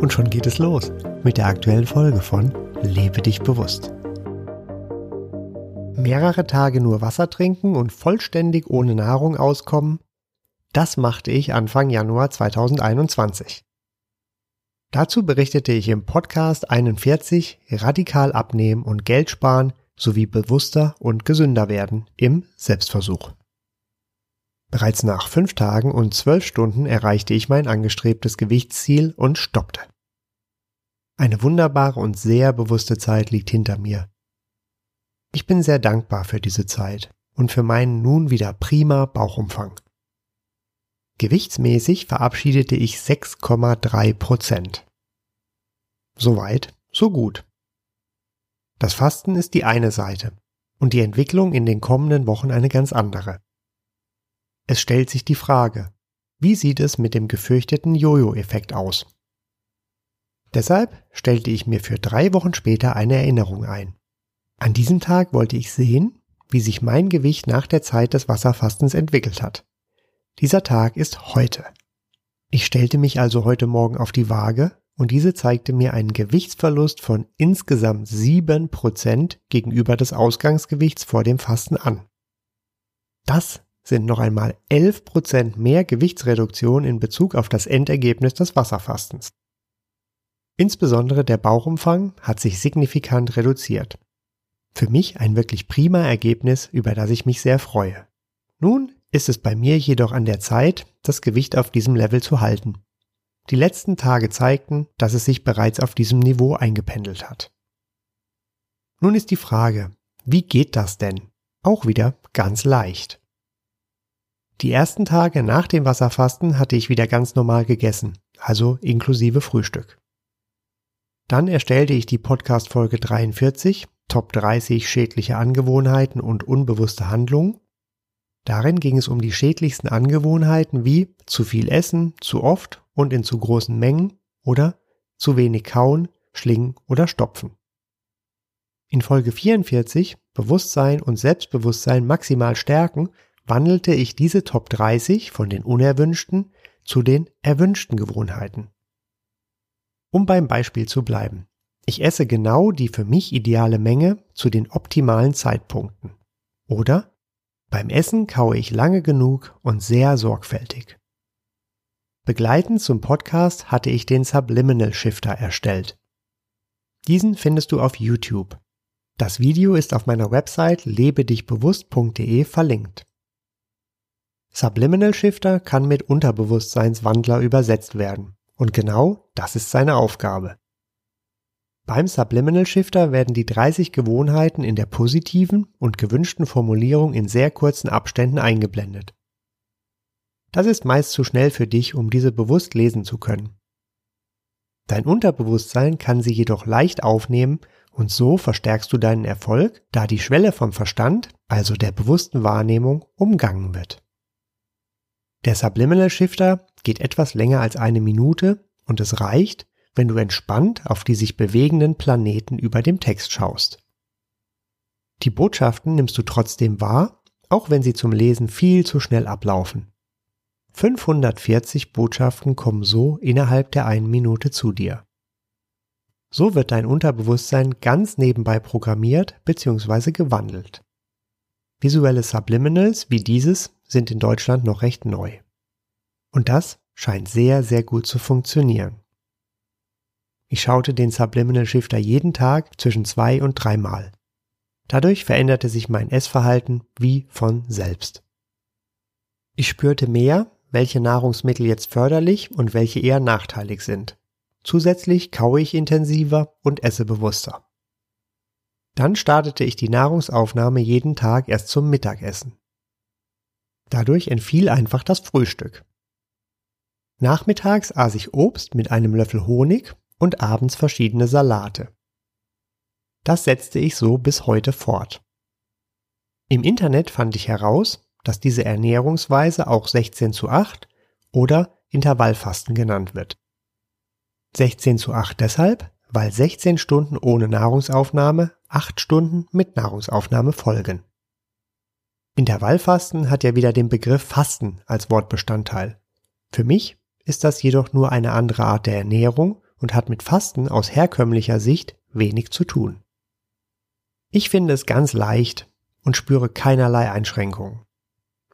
Und schon geht es los mit der aktuellen Folge von Lebe dich bewusst. Mehrere Tage nur Wasser trinken und vollständig ohne Nahrung auskommen, das machte ich Anfang Januar 2021. Dazu berichtete ich im Podcast 41 Radikal abnehmen und Geld sparen sowie bewusster und gesünder werden im Selbstversuch. Bereits nach fünf Tagen und zwölf Stunden erreichte ich mein angestrebtes Gewichtsziel und stoppte. Eine wunderbare und sehr bewusste Zeit liegt hinter mir. Ich bin sehr dankbar für diese Zeit und für meinen nun wieder prima Bauchumfang. Gewichtsmäßig verabschiedete ich 6,3 Prozent. Soweit, so gut. Das Fasten ist die eine Seite und die Entwicklung in den kommenden Wochen eine ganz andere. Es stellt sich die Frage, wie sieht es mit dem gefürchteten Jojo-Effekt aus? Deshalb stellte ich mir für drei Wochen später eine Erinnerung ein. An diesem Tag wollte ich sehen, wie sich mein Gewicht nach der Zeit des Wasserfastens entwickelt hat. Dieser Tag ist heute. Ich stellte mich also heute Morgen auf die Waage und diese zeigte mir einen Gewichtsverlust von insgesamt sieben Prozent gegenüber des Ausgangsgewichts vor dem Fasten an. Das sind noch einmal 11% mehr Gewichtsreduktion in Bezug auf das Endergebnis des Wasserfastens. Insbesondere der Bauchumfang hat sich signifikant reduziert. Für mich ein wirklich prima Ergebnis, über das ich mich sehr freue. Nun ist es bei mir jedoch an der Zeit, das Gewicht auf diesem Level zu halten. Die letzten Tage zeigten, dass es sich bereits auf diesem Niveau eingependelt hat. Nun ist die Frage, wie geht das denn? Auch wieder ganz leicht. Die ersten Tage nach dem Wasserfasten hatte ich wieder ganz normal gegessen, also inklusive Frühstück. Dann erstellte ich die Podcast Folge 43, Top 30 schädliche Angewohnheiten und unbewusste Handlungen. Darin ging es um die schädlichsten Angewohnheiten wie zu viel essen, zu oft und in zu großen Mengen oder zu wenig kauen, schlingen oder stopfen. In Folge 44, Bewusstsein und Selbstbewusstsein maximal stärken, wandelte ich diese Top 30 von den unerwünschten zu den erwünschten Gewohnheiten. Um beim Beispiel zu bleiben. Ich esse genau die für mich ideale Menge zu den optimalen Zeitpunkten. Oder beim Essen kaue ich lange genug und sehr sorgfältig. Begleitend zum Podcast hatte ich den Subliminal Shifter erstellt. Diesen findest du auf YouTube. Das Video ist auf meiner Website lebedichbewusst.de verlinkt. Subliminal Shifter kann mit Unterbewusstseinswandler übersetzt werden. Und genau das ist seine Aufgabe. Beim Subliminal Shifter werden die 30 Gewohnheiten in der positiven und gewünschten Formulierung in sehr kurzen Abständen eingeblendet. Das ist meist zu schnell für dich, um diese bewusst lesen zu können. Dein Unterbewusstsein kann sie jedoch leicht aufnehmen und so verstärkst du deinen Erfolg, da die Schwelle vom Verstand, also der bewussten Wahrnehmung, umgangen wird. Der Subliminal Shifter geht etwas länger als eine Minute und es reicht, wenn du entspannt auf die sich bewegenden Planeten über dem Text schaust. Die Botschaften nimmst du trotzdem wahr, auch wenn sie zum Lesen viel zu schnell ablaufen. 540 Botschaften kommen so innerhalb der einen Minute zu dir. So wird dein Unterbewusstsein ganz nebenbei programmiert bzw. gewandelt. Visuelle Subliminals wie dieses sind in Deutschland noch recht neu. Und das scheint sehr, sehr gut zu funktionieren. Ich schaute den Subliminal Shifter jeden Tag zwischen zwei und dreimal. Dadurch veränderte sich mein Essverhalten wie von selbst. Ich spürte mehr, welche Nahrungsmittel jetzt förderlich und welche eher nachteilig sind. Zusätzlich kaue ich intensiver und esse bewusster. Dann startete ich die Nahrungsaufnahme jeden Tag erst zum Mittagessen. Dadurch entfiel einfach das Frühstück. Nachmittags aß ich Obst mit einem Löffel Honig und abends verschiedene Salate. Das setzte ich so bis heute fort. Im Internet fand ich heraus, dass diese Ernährungsweise auch 16 zu 8 oder Intervallfasten genannt wird. 16 zu 8 deshalb, weil 16 Stunden ohne Nahrungsaufnahme 8 Stunden mit Nahrungsaufnahme folgen. Intervallfasten hat ja wieder den Begriff Fasten als Wortbestandteil. Für mich ist das jedoch nur eine andere Art der Ernährung und hat mit Fasten aus herkömmlicher Sicht wenig zu tun. Ich finde es ganz leicht und spüre keinerlei Einschränkungen.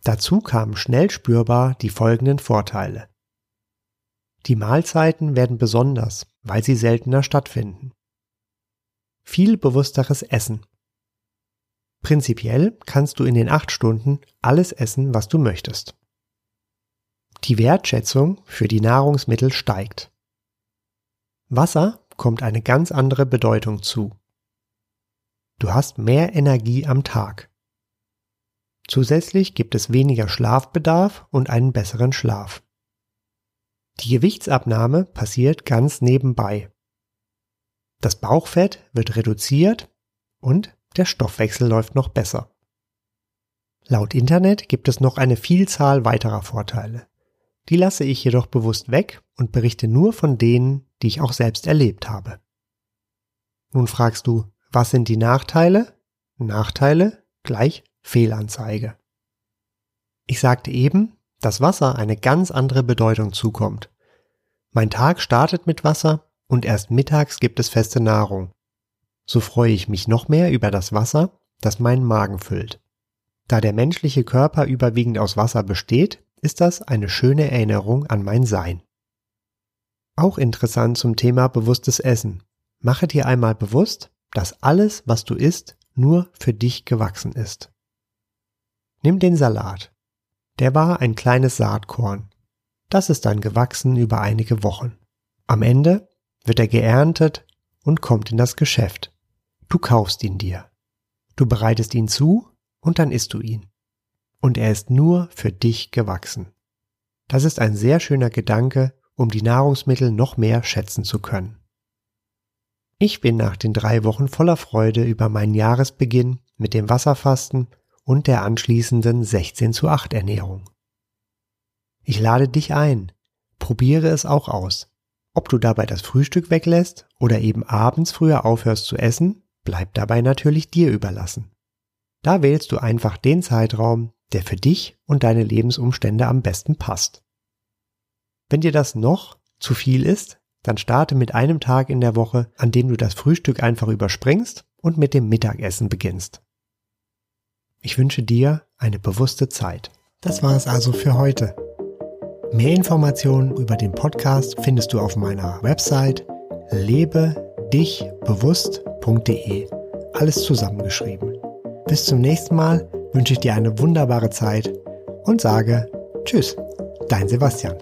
Dazu kamen schnell spürbar die folgenden Vorteile. Die Mahlzeiten werden besonders, weil sie seltener stattfinden. Viel bewussteres Essen. Prinzipiell kannst du in den acht Stunden alles essen, was du möchtest. Die Wertschätzung für die Nahrungsmittel steigt. Wasser kommt eine ganz andere Bedeutung zu. Du hast mehr Energie am Tag. Zusätzlich gibt es weniger Schlafbedarf und einen besseren Schlaf. Die Gewichtsabnahme passiert ganz nebenbei. Das Bauchfett wird reduziert und der Stoffwechsel läuft noch besser. Laut Internet gibt es noch eine Vielzahl weiterer Vorteile. Die lasse ich jedoch bewusst weg und berichte nur von denen, die ich auch selbst erlebt habe. Nun fragst du, was sind die Nachteile? Nachteile gleich Fehlanzeige. Ich sagte eben, dass Wasser eine ganz andere Bedeutung zukommt. Mein Tag startet mit Wasser und erst mittags gibt es feste Nahrung. So freue ich mich noch mehr über das Wasser, das meinen Magen füllt. Da der menschliche Körper überwiegend aus Wasser besteht, ist das eine schöne Erinnerung an mein Sein. Auch interessant zum Thema bewusstes Essen. Mache dir einmal bewusst, dass alles, was du isst, nur für dich gewachsen ist. Nimm den Salat. Der war ein kleines Saatkorn. Das ist dann gewachsen über einige Wochen. Am Ende wird er geerntet und kommt in das Geschäft. Du kaufst ihn dir. Du bereitest ihn zu und dann isst du ihn. Und er ist nur für dich gewachsen. Das ist ein sehr schöner Gedanke, um die Nahrungsmittel noch mehr schätzen zu können. Ich bin nach den drei Wochen voller Freude über meinen Jahresbeginn mit dem Wasserfasten und der anschließenden 16 zu 8 Ernährung. Ich lade dich ein. Probiere es auch aus. Ob du dabei das Frühstück weglässt oder eben abends früher aufhörst zu essen, bleibt dabei natürlich dir überlassen. Da wählst du einfach den Zeitraum, der für dich und deine Lebensumstände am besten passt. Wenn dir das noch zu viel ist, dann starte mit einem Tag in der Woche, an dem du das Frühstück einfach überspringst und mit dem Mittagessen beginnst. Ich wünsche dir eine bewusste Zeit. Das war es also für heute. Mehr Informationen über den Podcast findest du auf meiner Website lebedichbewusst.de. Alles zusammengeschrieben. Bis zum nächsten Mal wünsche ich dir eine wunderbare Zeit und sage Tschüss, dein Sebastian.